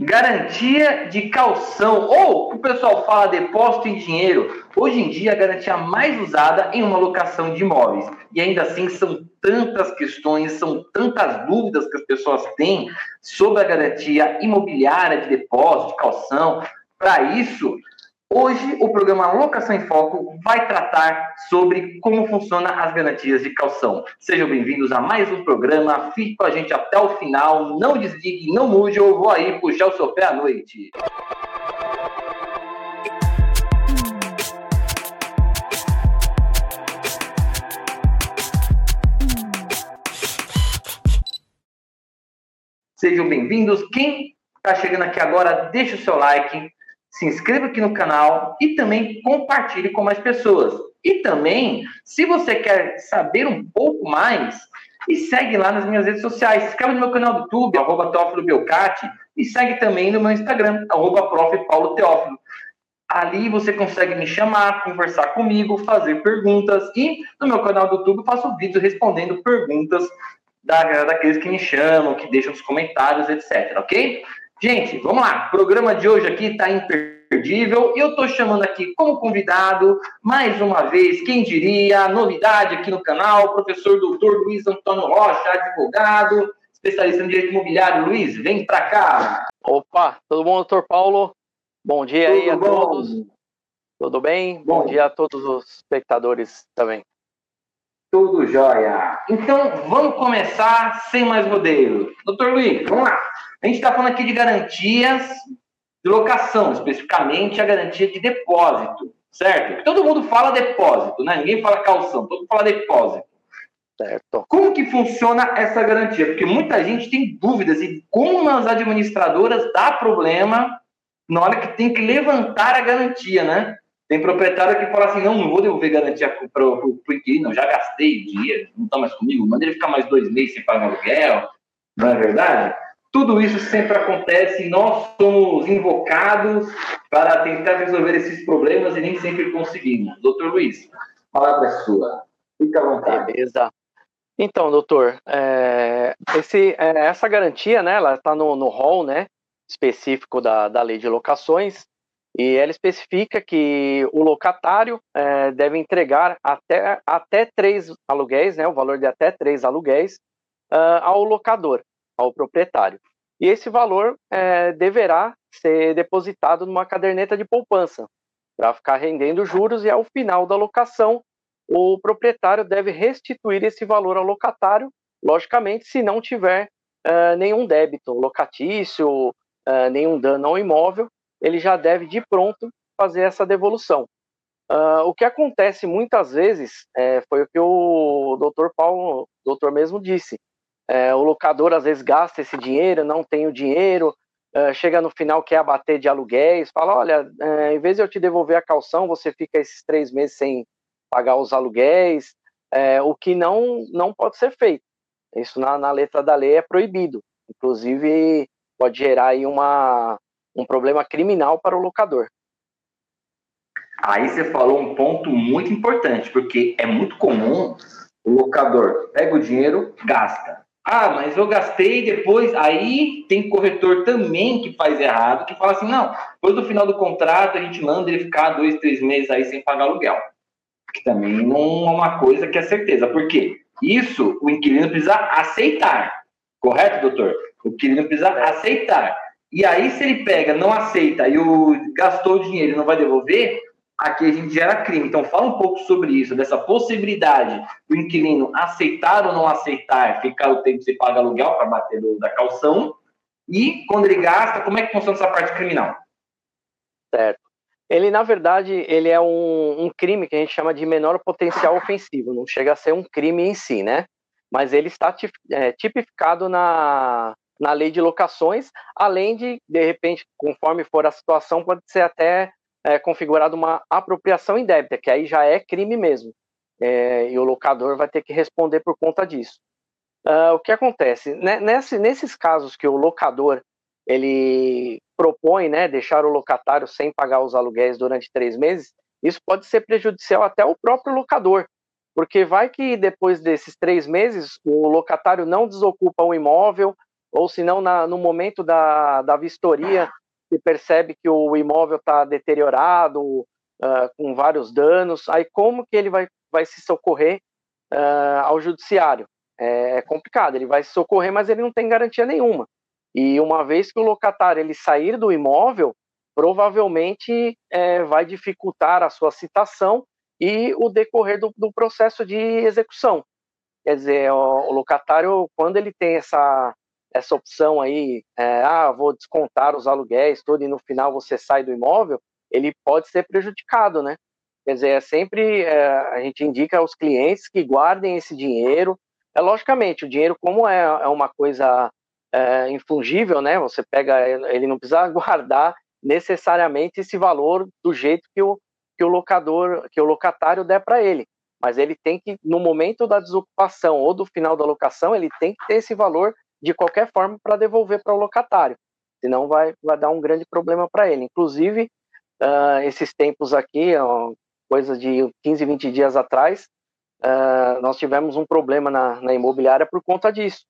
Garantia de calção, ou o pessoal fala depósito em dinheiro. Hoje em dia, a garantia mais usada em uma locação de imóveis. E ainda assim, são tantas questões, são tantas dúvidas que as pessoas têm sobre a garantia imobiliária de depósito, de calção. Para isso, Hoje, o programa Locação em Foco vai tratar sobre como funcionam as garantias de calção. Sejam bem-vindos a mais um programa. Fique com a gente até o final. Não desligue, não mude, eu vou aí puxar o seu pé à noite. Sejam bem-vindos. Quem está chegando aqui agora, deixa o seu like, se inscreva aqui no canal e também compartilhe com mais pessoas. E também, se você quer saber um pouco mais, segue lá nas minhas redes sociais. Se inscreve no meu canal do YouTube, arroba Teófilo Belcati, e segue também no meu Instagram, arroba Prof. Paulo Teófilo. Ali você consegue me chamar, conversar comigo, fazer perguntas. E no meu canal do YouTube eu faço vídeos respondendo perguntas da, daqueles que me chamam, que deixam os comentários, etc. Ok? Gente, vamos lá. O programa de hoje aqui está imperdível. Eu estou chamando aqui como convidado, mais uma vez, quem diria, novidade aqui no canal, o professor doutor Luiz Antônio Rocha, advogado, especialista em direito imobiliário. Luiz, vem para cá. Opa, tudo bom, doutor Paulo? Bom dia tudo aí a bom. todos. Tudo bem? Bom. bom dia a todos os espectadores também. Tudo jóia. Então, vamos começar sem mais rodeio. Doutor Luiz, vamos lá. A gente está falando aqui de garantias de locação, especificamente a garantia de depósito, certo? Todo mundo fala depósito, né? Ninguém fala calção, todo mundo fala depósito. Certo. Como que funciona essa garantia? Porque muita gente tem dúvidas e como as administradoras dá problema na hora que tem que levantar a garantia, né? Tem proprietário que fala assim, não, não vou devolver garantia para o inquilino, já gastei dinheiro, não está mais comigo, manda ele ficar mais dois meses sem pagar aluguel, não é verdade? Tudo isso sempre acontece e nós somos invocados para tentar resolver esses problemas e nem sempre conseguimos. Doutor Luiz, a palavra é sua. Fica à vontade. Beleza. Então, doutor, é, esse, é, essa garantia, né, ela está no, no rol, né, específico da, da lei de locações, e ela especifica que o locatário é, deve entregar até, até três aluguéis, né, o valor de até três aluguéis, uh, ao locador, ao proprietário. E esse valor é, deverá ser depositado numa caderneta de poupança, para ficar rendendo juros, e ao final da locação, o proprietário deve restituir esse valor ao locatário, logicamente, se não tiver uh, nenhum débito locatício, uh, nenhum dano ao imóvel, ele já deve de pronto fazer essa devolução. Uh, o que acontece muitas vezes é, foi o que o doutor Paulo, doutor mesmo disse. É, o locador às vezes gasta esse dinheiro, não tem o dinheiro, uh, chega no final quer abater de aluguéis, fala, olha, uh, em vez de eu te devolver a calção, você fica esses três meses sem pagar os aluguéis, é, o que não, não pode ser feito. Isso na, na letra da lei é proibido. Inclusive, pode gerar aí uma, um problema criminal para o locador. Aí você falou um ponto muito importante, porque é muito comum o locador pega o dinheiro, gasta. Ah, mas eu gastei depois. Aí tem corretor também que faz errado, que fala assim: não, depois do final do contrato a gente manda ele ficar dois, três meses aí sem pagar aluguel. Que também não é uma coisa que é certeza. Por quê? Isso o inquilino precisa aceitar. Correto, doutor? O inquilino precisa aceitar. E aí, se ele pega, não aceita e o, gastou o dinheiro e não vai devolver, aqui a gente gera crime. Então, fala um pouco sobre isso, dessa possibilidade do inquilino aceitar ou não aceitar, ficar o tempo que você paga aluguel para bater do, da calção, e quando ele gasta, como é que funciona essa parte criminal? Certo. Ele, na verdade, ele é um, um crime que a gente chama de menor potencial ofensivo, não chega a ser um crime em si, né? Mas ele está é, tipificado na, na lei de locações, além de, de repente, conforme for a situação, pode ser até é, configurada uma apropriação indébita, que aí já é crime mesmo. É, e o locador vai ter que responder por conta disso. Uh, o que acontece? Né, nesse, nesses casos que o locador ele propõe né, deixar o locatário sem pagar os aluguéis durante três meses, isso pode ser prejudicial até ao próprio locador, porque vai que depois desses três meses o locatário não desocupa o imóvel, ou se não no momento da, da vistoria, se percebe que o imóvel está deteriorado, uh, com vários danos, aí como que ele vai, vai se socorrer uh, ao judiciário? É, é complicado, ele vai se socorrer, mas ele não tem garantia nenhuma. E uma vez que o locatário ele sair do imóvel, provavelmente é, vai dificultar a sua citação e o decorrer do, do processo de execução. Quer dizer, o, o, locatário, quando ele tem essa, essa opção aí, é, ah, vou descontar os aluguéis, tudo, e no final você sai do imóvel, ele pode ser prejudicado, né? Quer dizer, é sempre é, a gente indica aos clientes que guardem esse dinheiro. É logicamente, o dinheiro, como é, é uma coisa é, infungível, né? Você pega, ele não precisa guardar necessariamente esse valor do jeito que o, que o locador, que o locatário der para ele. Mas ele tem que, no momento da desocupação ou do final da locação, ele tem que ter esse valor de qualquer forma para devolver para o locatário. Senão vai, vai dar um grande problema para ele. Inclusive, uh, esses tempos aqui, uh, coisa de 15, 20 dias atrás, uh, nós tivemos um problema na, na imobiliária por conta disso.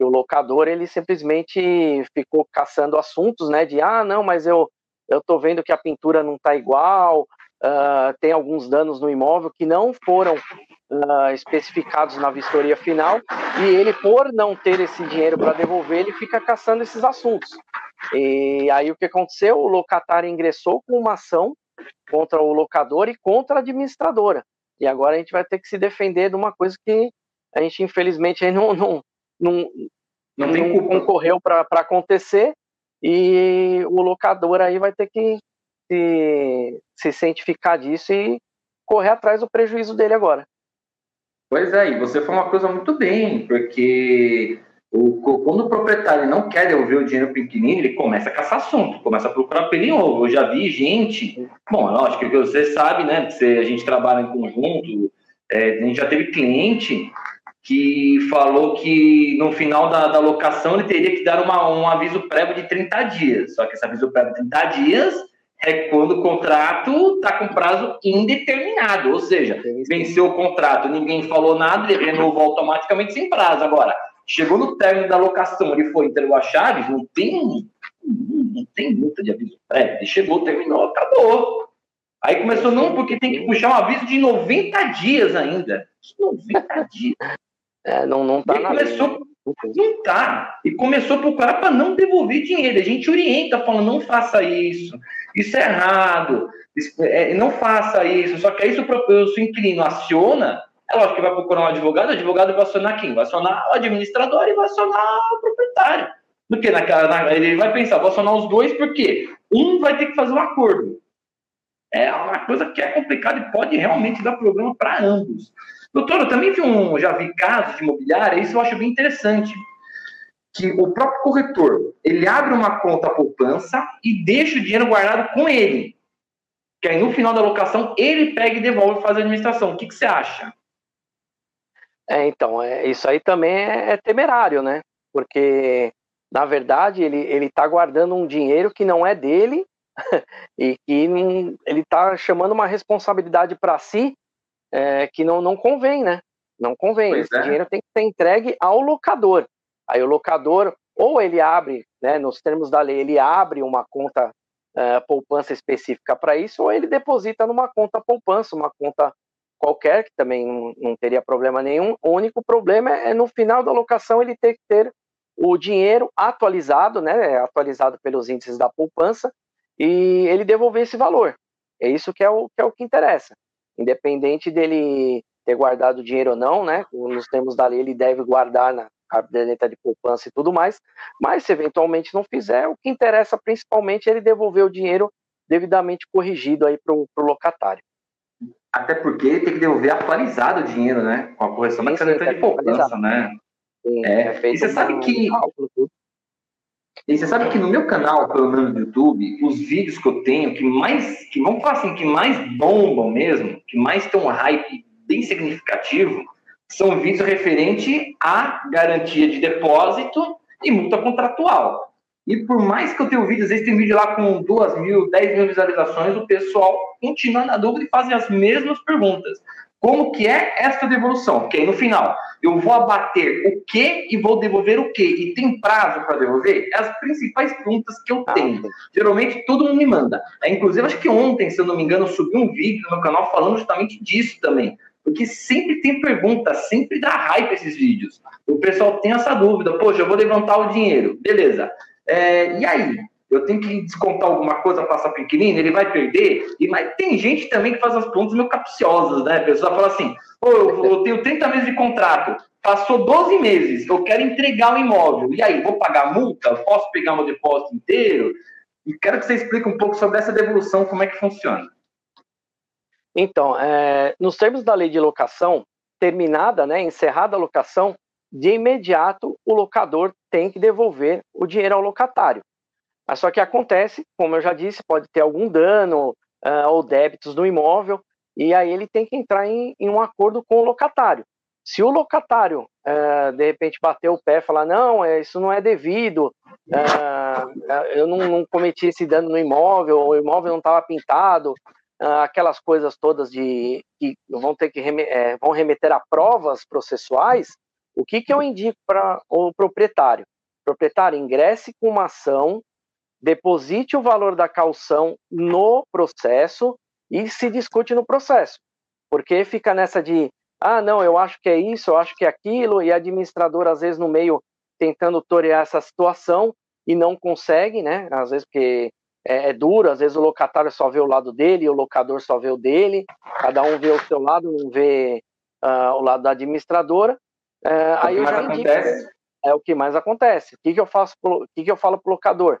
o locador, ele simplesmente ficou caçando assuntos, né, de, ah, não, mas eu eu estou vendo que a pintura não está igual, uh, tem alguns danos no imóvel que não foram uh, especificados na vistoria final, e ele, por não ter esse dinheiro para devolver, ele fica caçando esses assuntos. E aí o que aconteceu? O locatário ingressou com uma ação contra o locador e contra a administradora. E agora a gente vai ter que se defender de uma coisa que a gente, infelizmente, aí não, não, não, não, não concorreu para acontecer, e o locador aí vai ter que se, se cientificar disso e correr atrás do prejuízo dele agora. Pois é, e você falou uma coisa muito bem, porque o, quando o proprietário não quer devolver o dinheiro para o inquilino, ele começa a caçar assunto, começa a procurar pelo novo. Eu já vi gente, bom, acho que você sabe, né, que a gente trabalha em conjunto, é, a gente já teve cliente que falou que no final da, da locação ele teria que dar uma, um aviso prévio de 30 dias. Só que esse aviso prévio de 30 dias é quando o contrato está com prazo indeterminado, ou seja, venceu o contrato, ninguém falou nada, ele renovou automaticamente sem prazo. Agora, chegou no término da locação, ele foi entregou a chave, não tem, não tem multa de aviso prévio, ele chegou, terminou, acabou. Aí começou, não, porque tem que puxar um aviso de 90 dias ainda. 90 dias. É, não, não tá e começou, Não tá. E começou a procurar para não devolver dinheiro. A gente orienta, falando, não faça isso, isso é errado, isso, é, não faça isso. Só que aí se o, se o inquilino aciona, é lógico que vai procurar um advogado, o advogado vai acionar quem? Vai acionar o administrador e vai acionar o proprietário. Porque naquela, na, ele vai pensar, vou acionar os dois, porque um vai ter que fazer um acordo. É uma coisa que é complicada e pode realmente dar problema para ambos. Doutor, eu também vi um, já vi casos de imobiliária, isso eu acho bem interessante, que o próprio corretor, ele abre uma conta poupança e deixa o dinheiro guardado com ele. Que aí no final da locação ele pega e devolve e faz a administração. O que, que você acha? É, então, é, isso aí também é, é temerário, né? Porque, na verdade, ele está guardando um dinheiro que não é dele e que ele está chamando uma responsabilidade para si é, que não, não convém, né? Não convém. Pois Esse é. dinheiro tem que ser entregue ao locador. Aí o locador, ou ele abre, né, nos termos da lei, ele abre uma conta é, poupança específica para isso, ou ele deposita numa conta poupança, uma conta qualquer, que também não, não teria problema nenhum. O único problema é, é no final da locação ele ter que ter o dinheiro atualizado, né, atualizado pelos índices da poupança, e ele devolver esse valor. É isso que é o que, é o que interessa independente dele ter guardado dinheiro ou não, né? Nos termos da lei, ele deve guardar na caderneta de poupança e tudo mais. Mas se eventualmente não fizer, o que interessa principalmente é ele devolver o dinheiro devidamente corrigido aí para o locatário. Até porque ele tem que devolver atualizado o dinheiro, né? Com a correção sim, da caderneta de poupança, né? Sim, é. é e você sabe que cálculo, e você sabe que no meu canal, pelo menos no YouTube, os vídeos que eu tenho que mais, que vamos falar assim, que mais bombam mesmo, que mais um hype bem significativo, são vídeos referentes à garantia de depósito e multa contratual. E por mais que eu tenha vídeos, às vezes tem vídeo lá com 2 mil, 10 mil visualizações, o pessoal continua na dúvida e fazem as mesmas perguntas. Como que é esta devolução, que aí no final eu vou abater o que e vou devolver o que, e tem prazo para devolver? É as principais perguntas que eu ah, tenho. Geralmente todo mundo me manda. É, inclusive, acho que ontem, se eu não me engano, eu subi um vídeo no meu canal falando justamente disso também. Porque sempre tem pergunta, sempre dá hype esses vídeos. O pessoal tem essa dúvida, poxa, eu vou levantar o dinheiro, beleza. É, e aí? Eu tenho que descontar alguma coisa, passar para inquilino, ele vai perder. E, mas tem gente também que faz as perguntas meio capciosas, né? A pessoa fala assim: eu, eu tenho 30 meses de contrato, passou 12 meses, eu quero entregar o imóvel. E aí, vou pagar multa? Posso pegar meu depósito inteiro? E quero que você explique um pouco sobre essa devolução, como é que funciona. Então, é, nos termos da lei de locação, terminada, né, encerrada a locação, de imediato o locador tem que devolver o dinheiro ao locatário. Mas só que acontece, como eu já disse, pode ter algum dano uh, ou débitos no imóvel, e aí ele tem que entrar em, em um acordo com o locatário. Se o locatário, uh, de repente, bater o pé e falar, não, é, isso não é devido, uh, eu não, não, cometi esse dano no imóvel, o imóvel não estava pintado, aquelas coisas todas de que vão ter que é, vão remeter a provas processuais, o que, que eu indico para o proprietário? proprietário ingresse com uma ação deposite o valor da calção no processo e se discute no processo. Porque fica nessa de, ah, não, eu acho que é isso, eu acho que é aquilo, e a administradora, às vezes, no meio, tentando torear essa situação e não consegue, né? Às vezes, porque é, é duro, às vezes o locatário só vê o lado dele, o locador só vê o dele, cada um vê o seu lado, não vê uh, o lado da administradora. Uh, aí eu já indico, acontece? é o que mais acontece. O que, que eu faço? O que, que eu falo para o locador?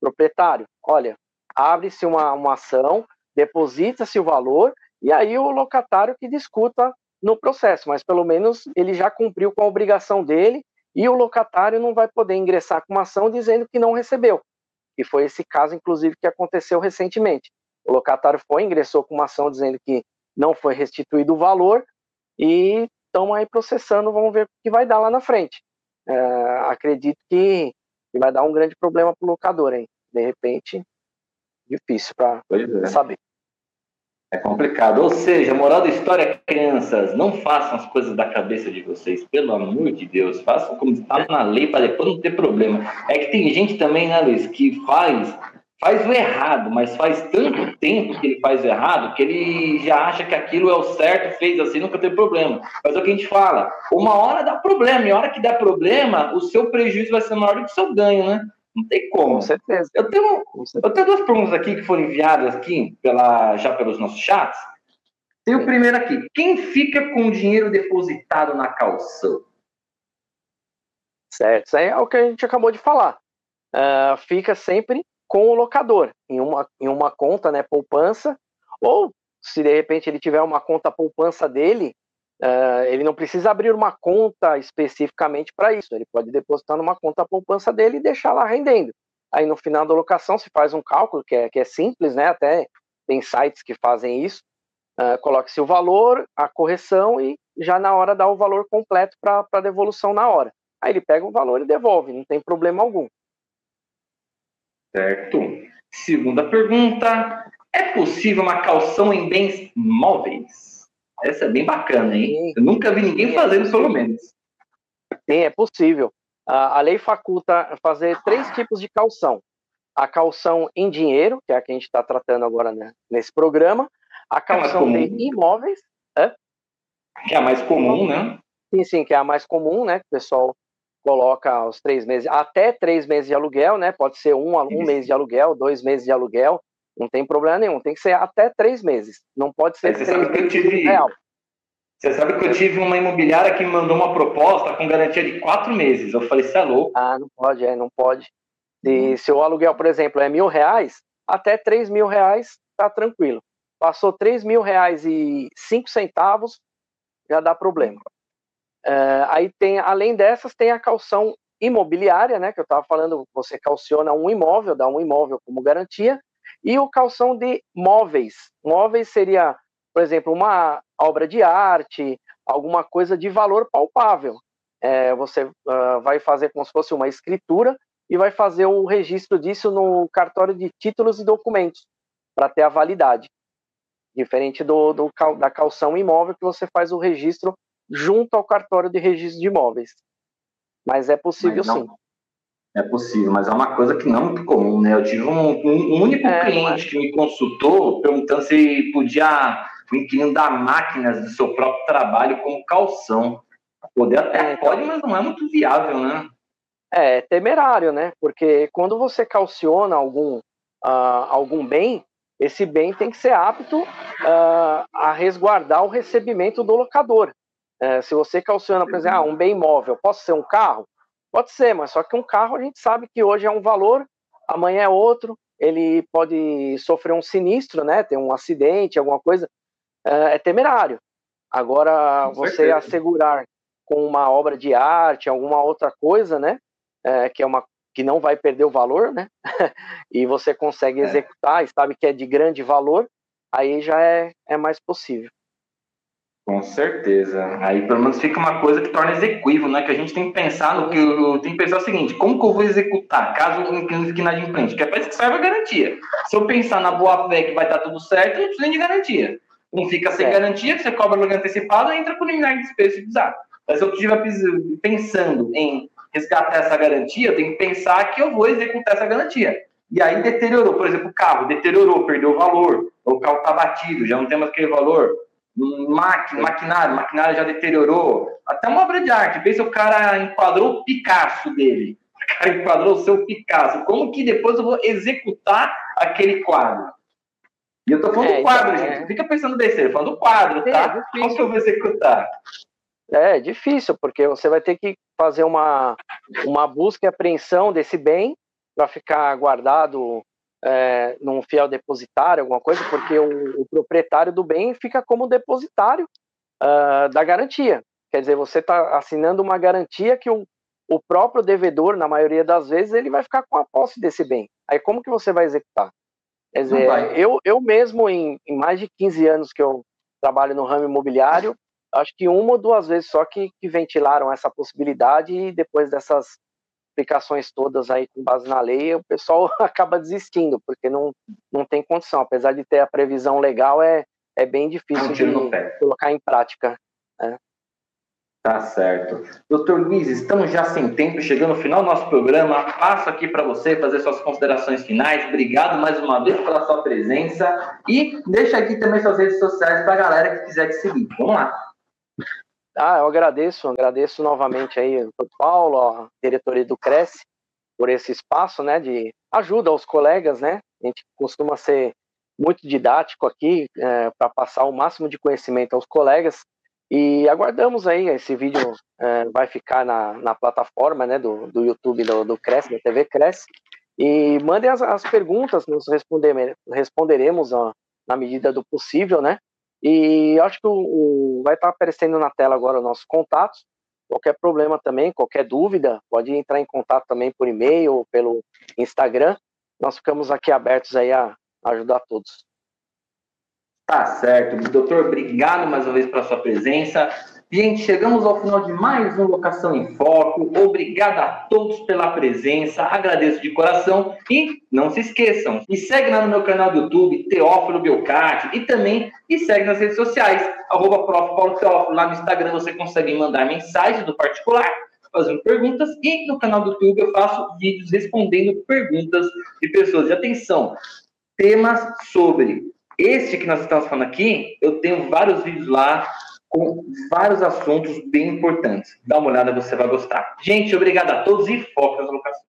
Proprietário, olha, abre-se uma, uma ação, deposita-se o valor e aí o locatário que discuta no processo, mas pelo menos ele já cumpriu com a obrigação dele e o locatário não vai poder ingressar com uma ação dizendo que não recebeu. E foi esse caso, inclusive, que aconteceu recentemente. O locatário foi, ingressou com uma ação dizendo que não foi restituído o valor e estão aí processando, vamos ver o que vai dar lá na frente. É, acredito que e vai dar um grande problema para o locador, hein? De repente, difícil para é. saber. É complicado. Ou seja, moral da história é crianças, não façam as coisas da cabeça de vocês, pelo amor de Deus. Façam como está na lei para depois não ter problema. É que tem gente também, né, Luiz, que faz faz o errado, mas faz tanto tempo que ele faz o errado que ele já acha que aquilo é o certo, fez assim, nunca tem problema. Mas é o que a gente fala, uma hora dá problema, e a hora que dá problema, o seu prejuízo vai ser maior do que o seu ganho, né? Não tem como. Com certeza. Eu tenho, eu tenho duas perguntas aqui que foram enviadas aqui pela, já pelos nossos chats. Tem o primeiro aqui. Quem fica com o dinheiro depositado na calção? Certo, isso aí é o que a gente acabou de falar. Uh, fica sempre com o locador, em uma, em uma conta, né, poupança, ou se de repente ele tiver uma conta poupança dele, uh, ele não precisa abrir uma conta especificamente para isso, ele pode depositar numa conta poupança dele e deixar lá rendendo. Aí no final da locação se faz um cálculo que é, que é simples, né, até tem sites que fazem isso, uh, coloque-se o valor, a correção e já na hora dá o valor completo para devolução na hora. Aí ele pega o valor e devolve, não tem problema algum. Certo. Segunda pergunta: é possível uma calção em bens móveis? Essa é bem bacana, hein? Eu nunca vi ninguém fazendo, pelo menos. Sim, é possível. A lei faculta fazer três tipos de calção: a calção em dinheiro, que é a que a gente está tratando agora né, nesse programa, a é calção é de imóveis. É? Que é a mais comum, né? Sim, sim, que é a mais comum, né? Que o pessoal coloca os três meses, até três meses de aluguel, né? Pode ser um, um mês de aluguel, dois meses de aluguel, não tem problema nenhum. Tem que ser até três meses. Não pode ser Você três meses tive... real. Você sabe que eu tive uma imobiliária que me mandou uma proposta com garantia de quatro meses. Eu falei, você é louco. Ah, não pode, é, não pode. E hum. se o aluguel, por exemplo, é mil reais, até três mil reais tá tranquilo. Passou três mil reais e cinco centavos, já dá problema. Uh, aí tem, além dessas, tem a calção imobiliária, né, que eu estava falando, você calciona um imóvel, dá um imóvel como garantia, e o calção de móveis. Móveis seria, por exemplo, uma obra de arte, alguma coisa de valor palpável. É, você uh, vai fazer como se fosse uma escritura e vai fazer o registro disso no cartório de títulos e documentos, para ter a validade. diferente do, do, da calção imóvel que você faz o registro junto ao cartório de registro de imóveis. Mas é possível não, sim. É possível, mas é uma coisa que não é muito comum, né? Eu tive um, um único é, cliente que me consultou perguntando se podia o inquilino dar máquinas do seu próprio trabalho como calção. Poder até é, então. pode, mas não é muito viável, né? É, é temerário, né? Porque quando você calciona algum, uh, algum bem, esse bem tem que ser apto uh, a resguardar o recebimento do locador. Uh, se você calciona, por exemplo, ah, um bem imóvel, posso ser um carro? Pode ser, mas só que um carro a gente sabe que hoje é um valor, amanhã é outro, ele pode sofrer um sinistro, né? Ter um acidente, alguma coisa, é, é temerário. Agora, com você certeza. assegurar com uma obra de arte, alguma outra coisa, né? É, que é uma que não vai perder o valor, né? e você consegue é. executar, e sabe que é de grande valor, aí já é, é mais possível. Com certeza. Aí pelo menos fica uma coisa que torna execuível, né? Que a gente tem que pensar no que eu tenho que pensar o seguinte: como que eu vou executar caso o inquilino fique inadimplente? Que é para isso que serve a garantia. Se eu pensar na boa fé que vai estar tudo certo, não preciso nem de garantia. Não fica sem é. garantia, que você cobra o aluguel antecipado, entra com o liminar de despesa se precisar. Mas se eu estiver pensando em resgatar essa garantia, eu tenho que pensar que eu vou executar essa garantia. E aí deteriorou, por exemplo, o carro deteriorou, perdeu o valor, o carro está batido, já não tem mais aquele valor. Máquina, maquinário, maquinário já deteriorou. Até uma obra de arte, pensa o cara enquadrou o Picasso dele. O cara enquadrou o seu Picasso. Como que depois eu vou executar aquele quadro? E eu tô falando é, do quadro, então, gente. É... Fica pensando besteira, falando do quadro, tá? É Como que eu vou executar? É difícil, porque você vai ter que fazer uma, uma busca e apreensão desse bem para ficar guardado é, num fiel depositário, alguma coisa, porque o, o proprietário do bem fica como depositário uh, da garantia. Quer dizer, você está assinando uma garantia que o, o próprio devedor, na maioria das vezes, ele vai ficar com a posse desse bem. Aí como que você vai executar? Quer dizer, eu, eu mesmo, em, em, mais de 15 anos que eu trabalho no ramo imobiliário, acho que uma ou duas vezes só que, que ventilaram essa possibilidade e depois dessas explicações todas aí com base na lei, o pessoal acaba desistindo, porque não, não tem condição. Apesar de ter a previsão legal, é, é bem difícil de colocar em prática. Né? Tá certo. Doutor Luiz, estamos já sem tempo, chegando no final do nosso programa. Passo aqui para você fazer suas considerações finais. Obrigado mais uma vez pela sua presença. E deixa aqui também suas redes sociais para a galera que quiser te seguir. Vamos lá. Ah, eu agradeço, agradeço novamente aí ao Paulo, a diretoria do Cresce, por esse espaço, né, de ajuda aos colegas, né? A gente costuma ser muito didático aqui é, para passar o máximo de conhecimento aos colegas e aguardamos aí, esse vídeo é, vai ficar na, na plataforma né, do, do YouTube do, do Cresce, da TV Cresce. E mandem as, as perguntas, nós responder, responderemos na medida do possível, né? E acho que o, o vai estar aparecendo na tela agora os nossos contatos. Qualquer problema também, qualquer dúvida, pode entrar em contato também por e-mail ou pelo Instagram. Nós ficamos aqui abertos aí a ajudar todos. Tá certo. Doutor, obrigado mais uma vez pela sua presença. Gente, chegamos ao final de mais um Locação em Foco. Obrigado a todos pela presença. Agradeço de coração. E não se esqueçam, me segue lá no meu canal do YouTube, Teófilo Belcati, e também me segue nas redes sociais, arroba Prof. Paulo Teófilo. Lá no Instagram você consegue mandar mensagens do particular, fazendo perguntas, e no canal do YouTube eu faço vídeos respondendo perguntas de pessoas. E atenção, temas sobre este que nós estamos falando aqui, eu tenho vários vídeos lá com vários assuntos bem importantes. Dá uma olhada, você vai gostar. Gente, obrigado a todos e foco nas locações.